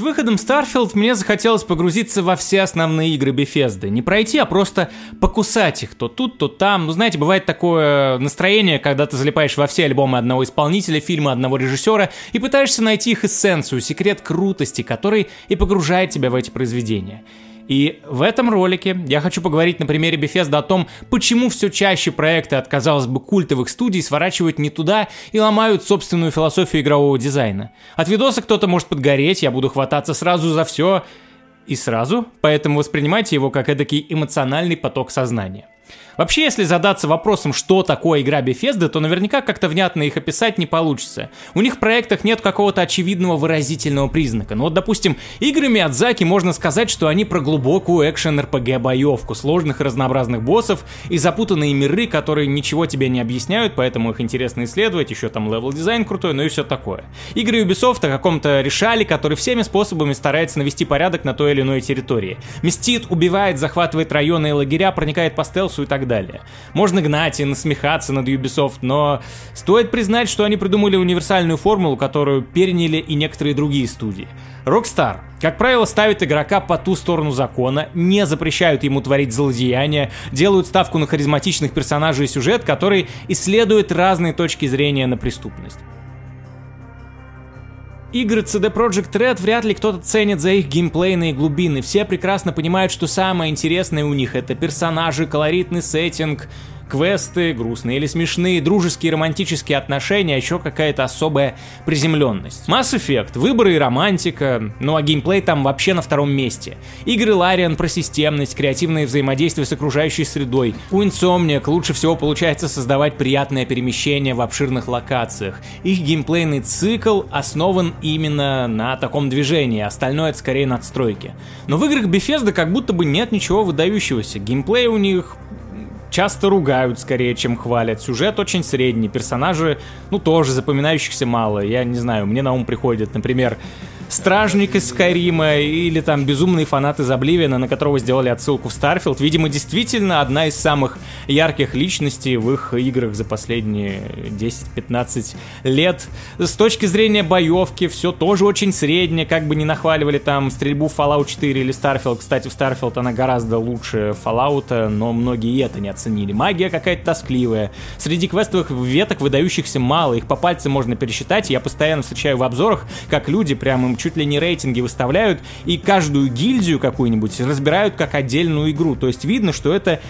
С выходом Starfield мне захотелось погрузиться во все основные игры Bethesda. Не пройти, а просто покусать их то тут, то там. Ну, знаете, бывает такое настроение, когда ты залипаешь во все альбомы одного исполнителя, фильмы одного режиссера и пытаешься найти их эссенцию, секрет крутости, который и погружает тебя в эти произведения. И в этом ролике я хочу поговорить на примере Bethesda о том, почему все чаще проекты от, казалось бы, культовых студий сворачивают не туда и ломают собственную философию игрового дизайна. От видоса кто-то может подгореть, я буду хвататься сразу за все и сразу, поэтому воспринимайте его как эдакий эмоциональный поток сознания. Вообще, если задаться вопросом, что такое игра Bethesda, то наверняка как-то внятно их описать не получится. У них в проектах нет какого-то очевидного выразительного признака. Ну вот, допустим, играм Миядзаки можно сказать, что они про глубокую экшен-РПГ-боевку, сложных и разнообразных боссов и запутанные миры, которые ничего тебе не объясняют, поэтому их интересно исследовать, еще там level design крутой, ну и все такое. Игры Ubisoft о каком-то решали, который всеми способами старается навести порядок на той или иной территории. Мстит, убивает, захватывает районы и лагеря, проникает по стелсу и так далее. Можно гнать и насмехаться над Ubisoft, но стоит признать, что они придумали универсальную формулу, которую переняли и некоторые другие студии. Rockstar, как правило, ставит игрока по ту сторону закона, не запрещают ему творить злодеяния, делают ставку на харизматичных персонажей и сюжет, который исследует разные точки зрения на преступность. Игры CD Projekt Red вряд ли кто-то ценит за их геймплейные глубины. Все прекрасно понимают, что самое интересное у них это персонажи, колоритный сеттинг, квесты, грустные или смешные, дружеские романтические отношения, а еще какая-то особая приземленность. Mass Effect, выборы и романтика, ну а геймплей там вообще на втором месте. Игры Larian про системность, креативное взаимодействие с окружающей средой. У Insomniac лучше всего получается создавать приятное перемещение в обширных локациях. Их геймплейный цикл основан именно на таком движении, остальное это скорее надстройки. Но в играх Bethesda как будто бы нет ничего выдающегося. Геймплей у них часто ругают скорее, чем хвалят. Сюжет очень средний, персонажи, ну, тоже запоминающихся мало. Я не знаю, мне на ум приходит, например, Стражник из Skyrim а или там безумный фанат из на которого сделали отсылку в Starfield. Видимо, действительно одна из самых ярких личностей в их играх за последние 10-15 лет. С точки зрения боевки все тоже очень среднее, как бы не нахваливали там стрельбу Fallout 4 или Starfield. Кстати, в Starfield она гораздо лучше Fallout, но многие это не оценили. Магия какая-то тоскливая. Среди квестовых веток выдающихся мало, их по пальцам можно пересчитать. Я постоянно встречаю в обзорах, как люди прям им чуть ли не рейтинги выставляют, и каждую гильдию какую-нибудь разбирают как отдельную игру. То есть видно, что это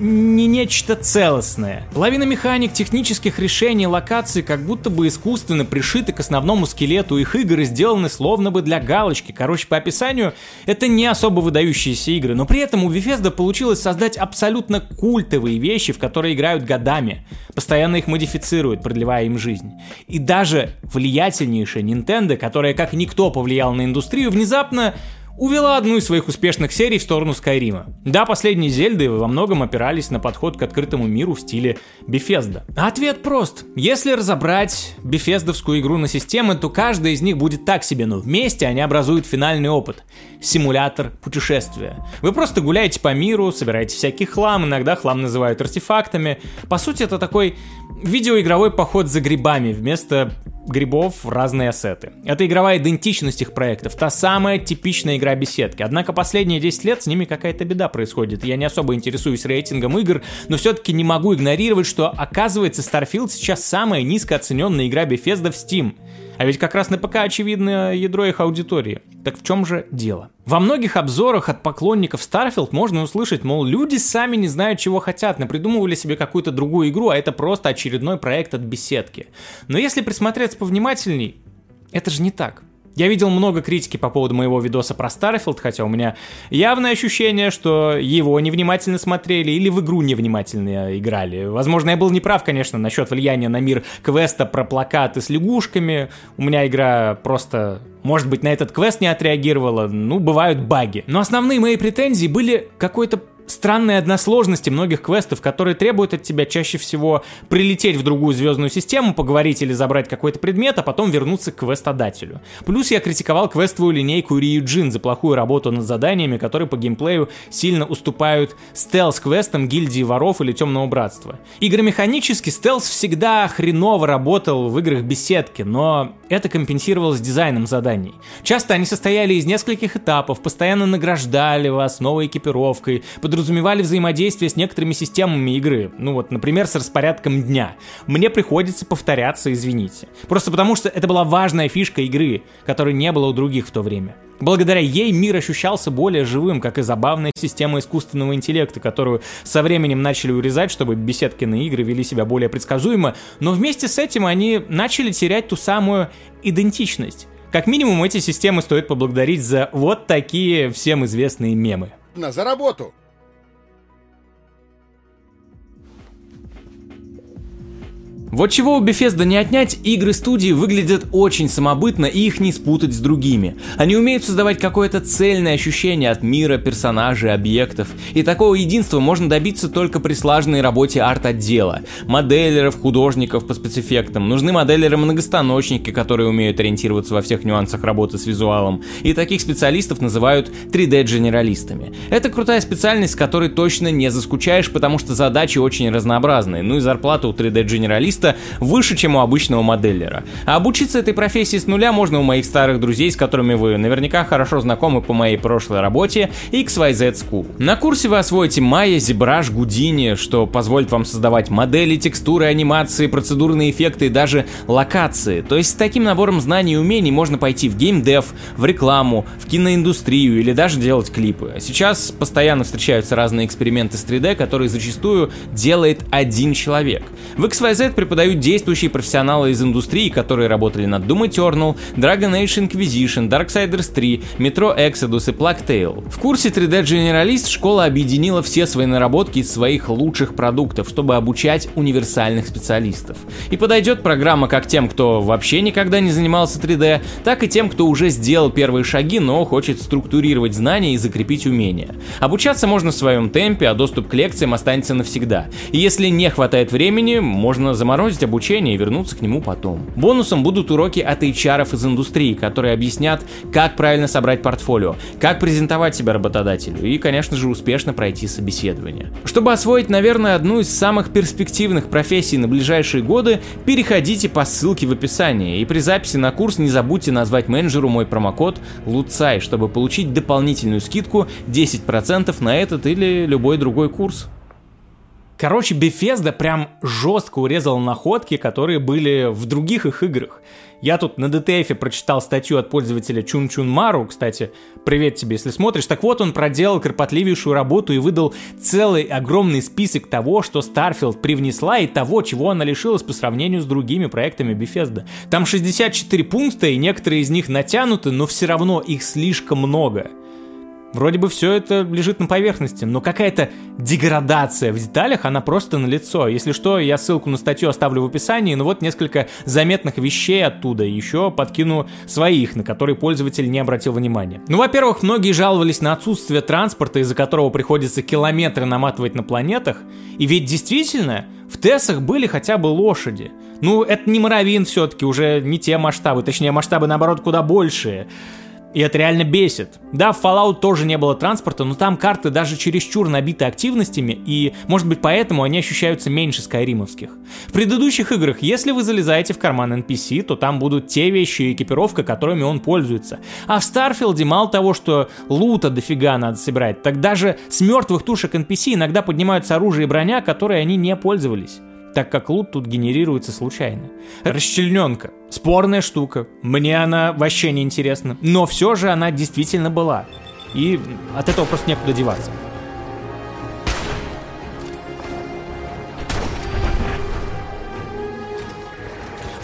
не нечто целостное. Половина механик, технических решений, локаций как будто бы искусственно пришиты к основному скелету их игр и сделаны словно бы для галочки. Короче, по описанию, это не особо выдающиеся игры, но при этом у Bethesda получилось создать абсолютно культовые вещи, в которые играют годами. Постоянно их модифицируют, продлевая им жизнь. И даже влиятельнейшая Nintendo, которая как никто повлияла на индустрию, внезапно увела одну из своих успешных серий в сторону Скайрима. Да, последние Зельды во многом опирались на подход к открытому миру в стиле Bethesda. Ответ прост. Если разобрать бефездовскую игру на системы, то каждая из них будет так себе, но вместе они образуют финальный опыт. Симулятор путешествия. Вы просто гуляете по миру, собираете всякий хлам, иногда хлам называют артефактами. По сути, это такой видеоигровой поход за грибами вместо грибов разные ассеты. Это игровая идентичность их проектов, та самая типичная игра беседки. Однако последние 10 лет с ними какая-то беда происходит. Я не особо интересуюсь рейтингом игр, но все-таки не могу игнорировать, что оказывается Starfield сейчас самая низкооцененная игра Bethesda в Steam. А ведь как раз на ПК очевидно ядро их аудитории. Так в чем же дело? Во многих обзорах от поклонников Starfield можно услышать, мол, люди сами не знают, чего хотят, напридумывали себе какую-то другую игру, а это просто очередной проект от беседки. Но если присмотреться повнимательней, это же не так. Я видел много критики по поводу моего видоса про Starfield, хотя у меня явное ощущение, что его невнимательно смотрели или в игру невнимательно играли. Возможно, я был неправ, конечно, насчет влияния на мир квеста про плакаты с лягушками. У меня игра просто, может быть, на этот квест не отреагировала. Ну, бывают баги. Но основные мои претензии были какой-то странной односложности многих квестов, которые требуют от тебя чаще всего прилететь в другую звездную систему, поговорить или забрать какой-то предмет, а потом вернуться к квестодателю. Плюс я критиковал квестовую линейку Ryujin за плохую работу над заданиями, которые по геймплею сильно уступают стелс-квестам гильдии воров или темного братства. Игромеханически стелс всегда хреново работал в играх беседки, но это компенсировалось дизайном заданий. Часто они состояли из нескольких этапов, постоянно награждали вас новой экипировкой, подразумевали взаимодействие с некоторыми системами игры. Ну вот, например, с распорядком дня. Мне приходится повторяться, извините. Просто потому, что это была важная фишка игры, которой не было у других в то время. Благодаря ей мир ощущался более живым, как и забавная система искусственного интеллекта, которую со временем начали урезать, чтобы беседки на игры вели себя более предсказуемо, но вместе с этим они начали терять ту самую идентичность. Как минимум эти системы стоит поблагодарить за вот такие всем известные мемы. На за работу! Вот чего у Bethesda не отнять, игры студии выглядят очень самобытно и их не спутать с другими. Они умеют создавать какое-то цельное ощущение от мира, персонажей, объектов. И такого единства можно добиться только при слаженной работе арт-отдела. Моделеров, художников по спецэффектам. Нужны моделеры-многостаночники, которые умеют ориентироваться во всех нюансах работы с визуалом. И таких специалистов называют 3D-дженералистами. Это крутая специальность, с которой точно не заскучаешь, потому что задачи очень разнообразные. Ну и зарплата у 3D-дженералиста специалиста выше, чем у обычного моделлера. А обучиться этой профессии с нуля можно у моих старых друзей, с которыми вы наверняка хорошо знакомы по моей прошлой работе, XYZ School. На курсе вы освоите Maya, ZBrush, Houdini, что позволит вам создавать модели, текстуры, анимации, процедурные эффекты и даже локации. То есть с таким набором знаний и умений можно пойти в геймдев, в рекламу, в киноиндустрию или даже делать клипы. Сейчас постоянно встречаются разные эксперименты с 3D, которые зачастую делает один человек. В XYZ преподают действующие профессионалы из индустрии, которые работали над Doom Eternal, Dragon Age Inquisition, Darksiders 3, Metro Exodus и Plague Tale. В курсе 3D Generalist школа объединила все свои наработки из своих лучших продуктов, чтобы обучать универсальных специалистов. И подойдет программа как тем, кто вообще никогда не занимался 3D, так и тем, кто уже сделал первые шаги, но хочет структурировать знания и закрепить умения. Обучаться можно в своем темпе, а доступ к лекциям останется навсегда. И если не хватает времени, можно заморозить заморозить обучение и вернуться к нему потом. Бонусом будут уроки от HR из индустрии, которые объяснят, как правильно собрать портфолио, как презентовать себя работодателю и, конечно же, успешно пройти собеседование. Чтобы освоить, наверное, одну из самых перспективных профессий на ближайшие годы, переходите по ссылке в описании и при записи на курс не забудьте назвать менеджеру мой промокод LUCAI, чтобы получить дополнительную скидку 10% на этот или любой другой курс. Короче, Bethesda прям жестко урезал находки, которые были в других их играх. Я тут на DTF прочитал статью от пользователя Чун Чун Мару, кстати, привет тебе, если смотришь. Так вот, он проделал кропотливейшую работу и выдал целый огромный список того, что Starfield привнесла и того, чего она лишилась по сравнению с другими проектами Bethesda. Там 64 пункта, и некоторые из них натянуты, но все равно их слишком много. Вроде бы все это лежит на поверхности, но какая-то деградация в деталях, она просто на лицо. Если что, я ссылку на статью оставлю в описании, но вот несколько заметных вещей оттуда. Еще подкину своих, на которые пользователь не обратил внимания. Ну, во-первых, многие жаловались на отсутствие транспорта, из-за которого приходится километры наматывать на планетах. И ведь действительно, в Тессах были хотя бы лошади. Ну, это не Моровин все-таки, уже не те масштабы, точнее масштабы наоборот куда большие. И это реально бесит. Да, в Fallout тоже не было транспорта, но там карты даже чересчур набиты активностями, и, может быть, поэтому они ощущаются меньше скайримовских. В предыдущих играх, если вы залезаете в карман NPC, то там будут те вещи и экипировка, которыми он пользуется. А в Старфилде мало того, что лута дофига надо собирать, так даже с мертвых тушек NPC иногда поднимаются оружие и броня, которые они не пользовались так как лут тут генерируется случайно. Расчлененка. Спорная штука. Мне она вообще не интересна. Но все же она действительно была. И от этого просто некуда деваться.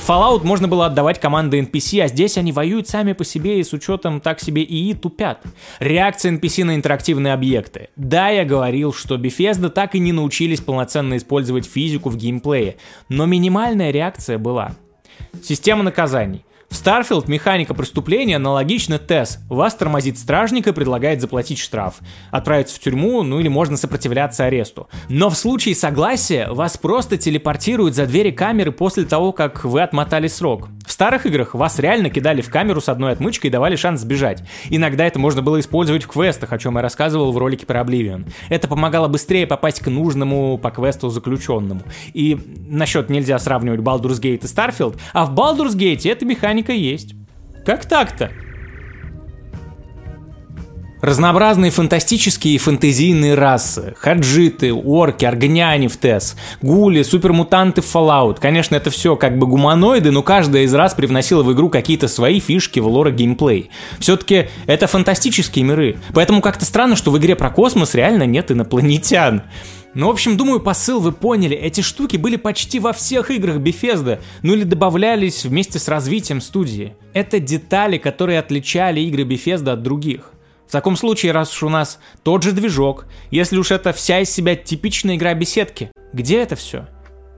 Fallout можно было отдавать команды NPC, а здесь они воюют сами по себе и с учетом так себе ИИ тупят. Реакция NPC на интерактивные объекты. Да, я говорил, что Bethesda так и не научились полноценно использовать физику в геймплее, но минимальная реакция была. Система наказаний. Starfield механика преступления аналогична ТЭС. Вас тормозит стражник и предлагает заплатить штраф, отправиться в тюрьму, ну или можно сопротивляться аресту. Но в случае согласия вас просто телепортируют за двери камеры после того, как вы отмотали срок. В старых играх вас реально кидали в камеру с одной отмычкой и давали шанс сбежать. Иногда это можно было использовать в квестах, о чем я рассказывал в ролике про Oblivion. Это помогало быстрее попасть к нужному по квесту заключенному. И насчет нельзя сравнивать Baldur's Gate и Starfield, а в Baldur's Gate эта механика есть. Как так-то? Разнообразные фантастические и фэнтезийные расы. Хаджиты, орки, аргоняне в ТЭС, гули, супермутанты в Fallout. Конечно, это все как бы гуманоиды, но каждая из рас привносила в игру какие-то свои фишки в лора геймплей. Все-таки это фантастические миры. Поэтому как-то странно, что в игре про космос реально нет инопланетян. Ну, в общем, думаю, посыл вы поняли. Эти штуки были почти во всех играх Bethesda, ну или добавлялись вместе с развитием студии. Это детали, которые отличали игры Bethesda от других. В таком случае, раз уж у нас тот же движок, если уж это вся из себя типичная игра беседки, где это все?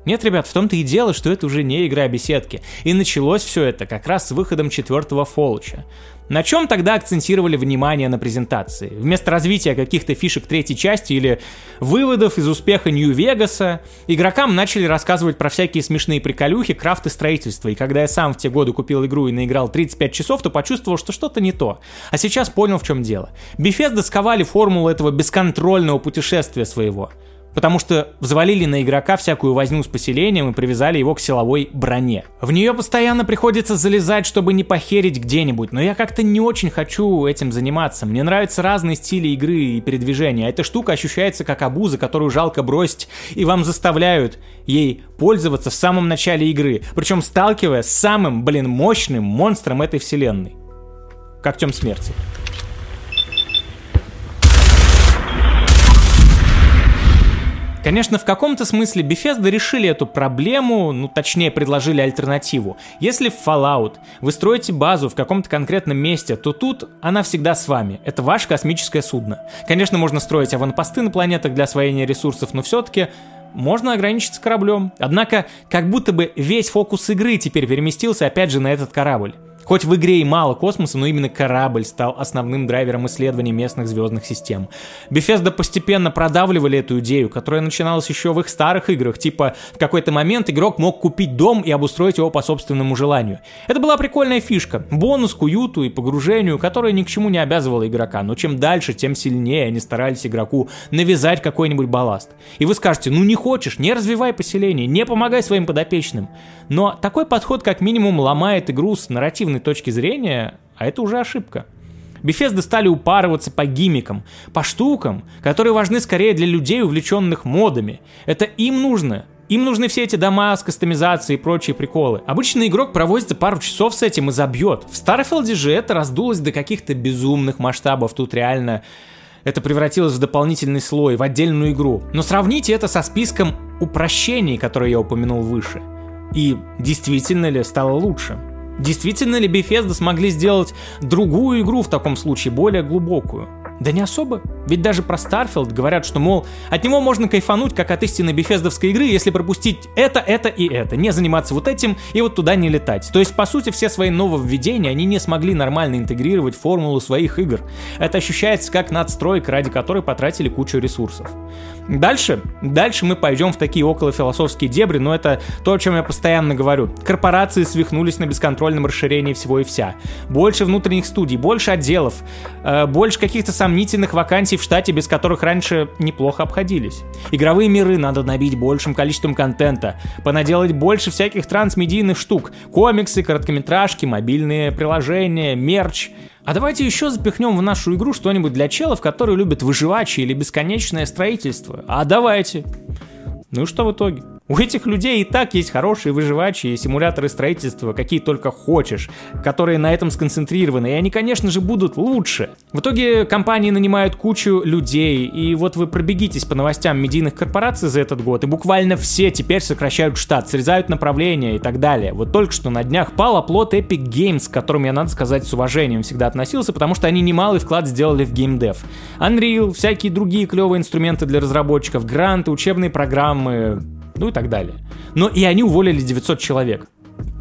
Нет, ребят, в том-то и дело, что это уже не игра беседки. И началось все это как раз с выходом четвертого Фолча. На чем тогда акцентировали внимание на презентации? Вместо развития каких-то фишек третьей части или выводов из успеха Нью-Вегаса, игрокам начали рассказывать про всякие смешные приколюхи, крафт и строительство. И когда я сам в те годы купил игру и наиграл 35 часов, то почувствовал, что что-то не то. А сейчас понял, в чем дело. Bethesda сковали формулу этого бесконтрольного путешествия своего – потому что взвалили на игрока всякую возню с поселением и привязали его к силовой броне. В нее постоянно приходится залезать, чтобы не похерить где-нибудь, но я как-то не очень хочу этим заниматься. Мне нравятся разные стили игры и передвижения. Эта штука ощущается как обуза, которую жалко бросить, и вам заставляют ей пользоваться в самом начале игры, причем сталкивая с самым, блин, мощным монстром этой вселенной. Когтем смерти. Конечно, в каком-то смысле Bethesda решили эту проблему, ну точнее предложили альтернативу. Если в Fallout вы строите базу в каком-то конкретном месте, то тут она всегда с вами. Это ваше космическое судно. Конечно, можно строить аванпосты на планетах для освоения ресурсов, но все-таки можно ограничиться кораблем. Однако, как будто бы весь фокус игры теперь переместился опять же на этот корабль. Хоть в игре и мало космоса, но именно корабль стал основным драйвером исследований местных звездных систем. Bethesda постепенно продавливали эту идею, которая начиналась еще в их старых играх, типа в какой-то момент игрок мог купить дом и обустроить его по собственному желанию. Это была прикольная фишка, бонус к уюту и погружению, которая ни к чему не обязывала игрока, но чем дальше, тем сильнее они старались игроку навязать какой-нибудь балласт. И вы скажете, ну не хочешь, не развивай поселение, не помогай своим подопечным. Но такой подход как минимум ломает игру с нарративной точки зрения, а это уже ошибка. Bethesda стали упарываться по гимикам, по штукам, которые важны скорее для людей, увлеченных модами. Это им нужно. Им нужны все эти дома с кастомизацией и прочие приколы. Обычный игрок проводится пару часов с этим и забьет. В Starfield же это раздулось до каких-то безумных масштабов. Тут реально это превратилось в дополнительный слой, в отдельную игру. Но сравните это со списком упрощений, которые я упомянул выше. И действительно ли стало лучше? Действительно ли Bethesda смогли сделать другую игру в таком случае, более глубокую? Да не особо. Ведь даже про Starfield говорят, что, мол, от него можно кайфануть, как от истинной бефездовской игры, если пропустить это, это и это, не заниматься вот этим и вот туда не летать. То есть, по сути, все свои нововведения они не смогли нормально интегрировать формулу своих игр. Это ощущается как надстройка, ради которой потратили кучу ресурсов. Дальше, дальше мы пойдем в такие околофилософские дебри, но это то, о чем я постоянно говорю. Корпорации свихнулись на бесконтрольном расширении всего и вся. Больше внутренних студий, больше отделов, э, больше каких-то сомнительных вакансий в штате, без которых раньше неплохо обходились. Игровые миры надо набить большим количеством контента, понаделать больше всяких трансмедийных штук, комиксы, короткометражки, мобильные приложения, мерч — а давайте еще запихнем в нашу игру что-нибудь для челов, которые любят выживачи или бесконечное строительство. А давайте. Ну и что в итоге? У этих людей и так есть хорошие выживачи и симуляторы строительства, какие только хочешь, которые на этом сконцентрированы, и они, конечно же, будут лучше. В итоге компании нанимают кучу людей, и вот вы пробегитесь по новостям медийных корпораций за этот год, и буквально все теперь сокращают штат, срезают направления и так далее. Вот только что на днях пал оплот Epic Games, к которым я, надо сказать, с уважением всегда относился, потому что они немалый вклад сделали в геймдев. Unreal, всякие другие клевые инструменты для разработчиков, гранты, учебные программы, ну и так далее. Но и они уволили 900 человек.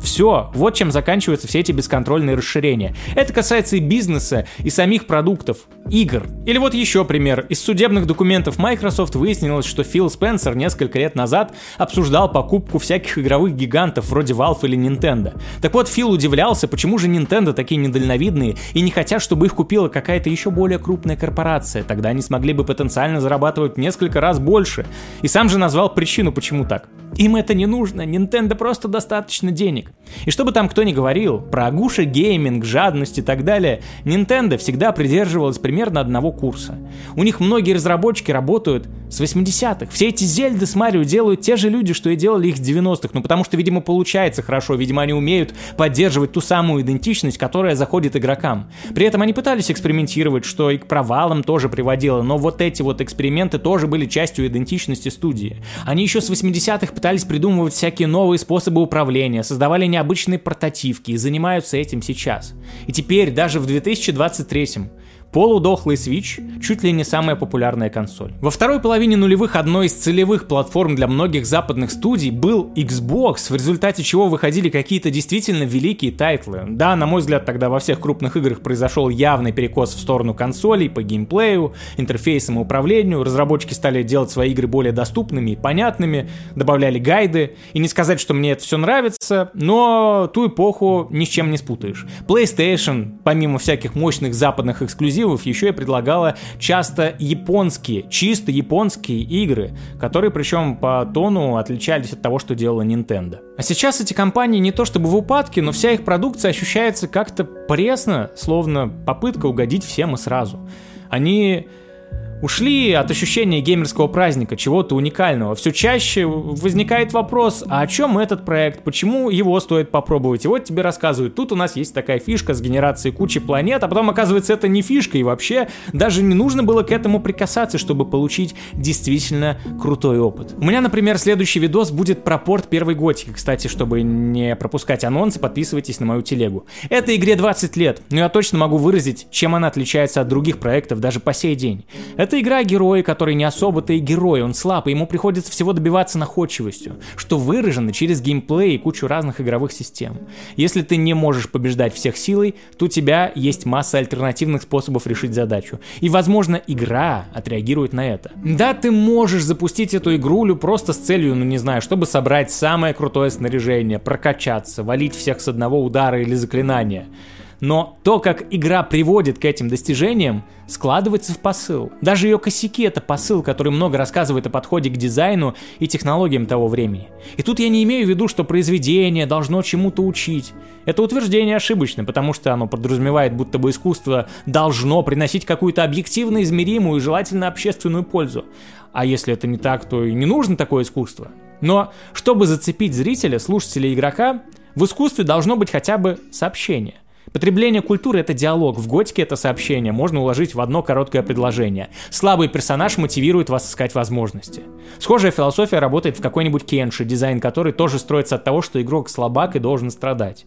Все, вот чем заканчиваются все эти бесконтрольные расширения. Это касается и бизнеса, и самих продуктов, игр. Или вот еще пример. Из судебных документов Microsoft выяснилось, что Фил Спенсер несколько лет назад обсуждал покупку всяких игровых гигантов вроде Valve или Nintendo. Так вот, Фил удивлялся, почему же Nintendo такие недальновидные и не хотят, чтобы их купила какая-то еще более крупная корпорация. Тогда они смогли бы потенциально зарабатывать несколько раз больше. И сам же назвал причину, почему так. Им это не нужно, Nintendo просто достаточно денег. И чтобы там кто ни говорил, про Агуша гейминг, жадность и так далее, Nintendo всегда придерживалась примерно одного курса. У них многие разработчики работают с 80-х. Все эти Зельды с Марио делают те же люди, что и делали их с 90-х, ну потому что, видимо, получается хорошо, видимо, они умеют поддерживать ту самую идентичность, которая заходит игрокам. При этом они пытались экспериментировать, что и к провалам тоже приводило, но вот эти вот эксперименты тоже были частью идентичности студии. Они еще с 80-х пытались придумывать всякие новые способы управления, создавали необычные портативки и занимаются этим сейчас. И теперь, даже в 2023 Полудохлый Switch чуть ли не самая популярная консоль. Во второй половине нулевых одной из целевых платформ для многих западных студий был Xbox, в результате чего выходили какие-то действительно великие title ы. Да, на мой взгляд, тогда во всех крупных играх произошел явный перекос в сторону консолей по геймплею, интерфейсам и управлению, разработчики стали делать свои игры более доступными и понятными, добавляли гайды, и не сказать, что мне это все нравится, но ту эпоху ни с чем не спутаешь. PlayStation, помимо всяких мощных западных эксклюзивов, эксклюзивов еще и предлагала часто японские, чисто японские игры, которые причем по тону отличались от того, что делала Nintendo. А сейчас эти компании не то чтобы в упадке, но вся их продукция ощущается как-то пресно, словно попытка угодить всем и сразу. Они Ушли от ощущения геймерского праздника, чего-то уникального. Все чаще возникает вопрос, а о чем этот проект, почему его стоит попробовать? И вот тебе рассказывают, тут у нас есть такая фишка с генерацией кучи планет, а потом оказывается это не фишка, и вообще даже не нужно было к этому прикасаться, чтобы получить действительно крутой опыт. У меня, например, следующий видос будет про порт первой готики. Кстати, чтобы не пропускать анонсы, подписывайтесь на мою телегу. Этой игре 20 лет, но я точно могу выразить, чем она отличается от других проектов даже по сей день. Это игра героя, который не особо-то и герой, он слаб, и ему приходится всего добиваться находчивостью, что выражено через геймплей и кучу разных игровых систем. Если ты не можешь побеждать всех силой, то у тебя есть масса альтернативных способов решить задачу. И, возможно, игра отреагирует на это. Да, ты можешь запустить эту игрулю просто с целью, ну не знаю, чтобы собрать самое крутое снаряжение, прокачаться, валить всех с одного удара или заклинания но то, как игра приводит к этим достижениям, складывается в посыл. Даже ее косяки — это посыл, который много рассказывает о подходе к дизайну и технологиям того времени. И тут я не имею в виду, что произведение должно чему-то учить. Это утверждение ошибочно, потому что оно подразумевает, будто бы искусство должно приносить какую-то объективно измеримую и желательно общественную пользу. А если это не так, то и не нужно такое искусство. Но чтобы зацепить зрителя, слушателя игрока, в искусстве должно быть хотя бы сообщение. Потребление культуры — это диалог, в готике это сообщение можно уложить в одно короткое предложение. Слабый персонаж мотивирует вас искать возможности. Схожая философия работает в какой-нибудь кенши, дизайн который тоже строится от того, что игрок слабак и должен страдать.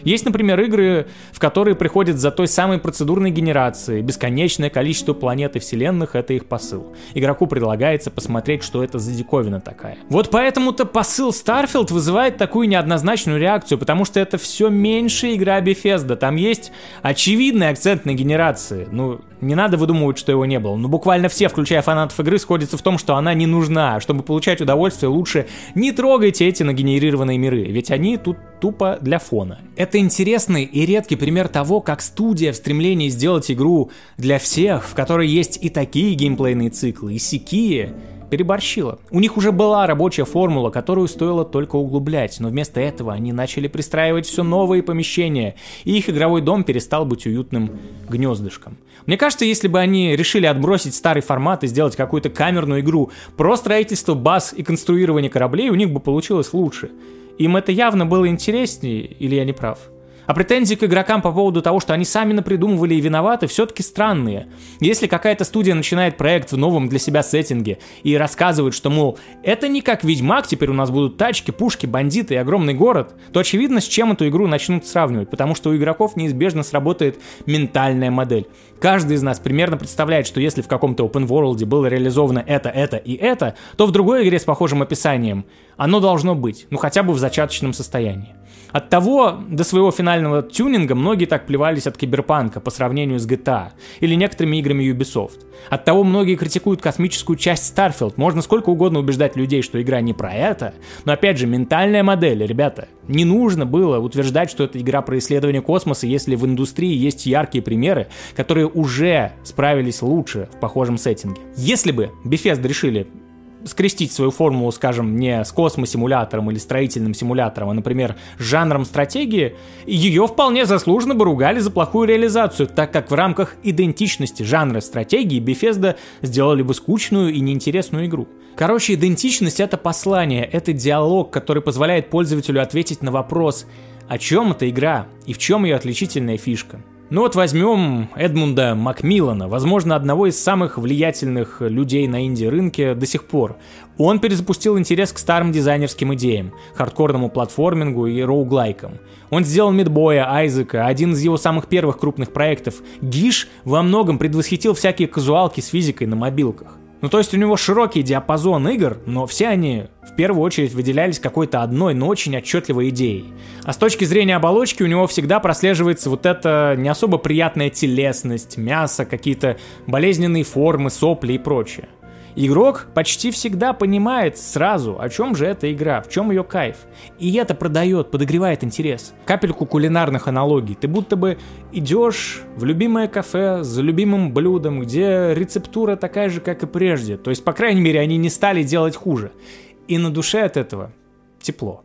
Есть, например, игры, в которые приходят за той самой процедурной генерацией. Бесконечное количество планет и вселенных — это их посыл. Игроку предлагается посмотреть, что это за диковина такая. Вот поэтому-то посыл Starfield вызывает такую неоднозначную реакцию, потому что это все меньше игра Bethesda. Там есть очевидный акцент на генерации. Ну, не надо выдумывать, что его не было. Но буквально все, включая фанатов игры, сходятся в том, что она не нужна. Чтобы получать удовольствие, лучше не трогайте эти нагенерированные миры, ведь они тут тупо для фона. Это интересный и редкий пример того, как студия в стремлении сделать игру для всех, в которой есть и такие геймплейные циклы, и сякие, переборщила. У них уже была рабочая формула, которую стоило только углублять, но вместо этого они начали пристраивать все новые помещения, и их игровой дом перестал быть уютным гнездышком. Мне кажется, если бы они решили отбросить старый формат и сделать какую-то камерную игру про строительство баз и конструирование кораблей, у них бы получилось лучше. Им это явно было интереснее, или я не прав? А претензии к игрокам по поводу того, что они сами напридумывали и виноваты, все-таки странные. Если какая-то студия начинает проект в новом для себя сеттинге и рассказывает, что, мол, это не как Ведьмак, теперь у нас будут тачки, пушки, бандиты и огромный город, то очевидно, с чем эту игру начнут сравнивать, потому что у игроков неизбежно сработает ментальная модель. Каждый из нас примерно представляет, что если в каком-то open world было реализовано это, это и это, то в другой игре с похожим описанием оно должно быть, ну хотя бы в зачаточном состоянии. От того до своего финального тюнинга многие так плевались от киберпанка по сравнению с GTA или некоторыми играми Ubisoft. От того многие критикуют космическую часть Starfield. Можно сколько угодно убеждать людей, что игра не про это, но опять же, ментальная модель, ребята. Не нужно было утверждать, что это игра про исследование космоса, если в индустрии есть яркие примеры, которые уже справились лучше в похожем сеттинге. Если бы Bethesda решили скрестить свою формулу, скажем, не с космосимулятором или строительным симулятором, а, например, с жанром стратегии, ее вполне заслуженно бы ругали за плохую реализацию, так как в рамках идентичности жанра стратегии Bethesda сделали бы скучную и неинтересную игру. Короче, идентичность — это послание, это диалог, который позволяет пользователю ответить на вопрос, о чем эта игра и в чем ее отличительная фишка. Ну вот возьмем Эдмунда Макмиллана, возможно, одного из самых влиятельных людей на инди-рынке до сих пор. Он перезапустил интерес к старым дизайнерским идеям, хардкорному платформингу и роуглайкам. Он сделал Мидбоя, Айзека, один из его самых первых крупных проектов. Гиш во многом предвосхитил всякие казуалки с физикой на мобилках. Ну, то есть у него широкий диапазон игр, но все они в первую очередь выделялись какой-то одной, но очень отчетливой идеей. А с точки зрения оболочки у него всегда прослеживается вот эта не особо приятная телесность, мясо, какие-то болезненные формы, сопли и прочее. Игрок почти всегда понимает сразу, о чем же эта игра, в чем ее кайф. И это продает, подогревает интерес. Капельку кулинарных аналогий. Ты будто бы идешь в любимое кафе за любимым блюдом, где рецептура такая же, как и прежде. То есть, по крайней мере, они не стали делать хуже. И на душе от этого тепло.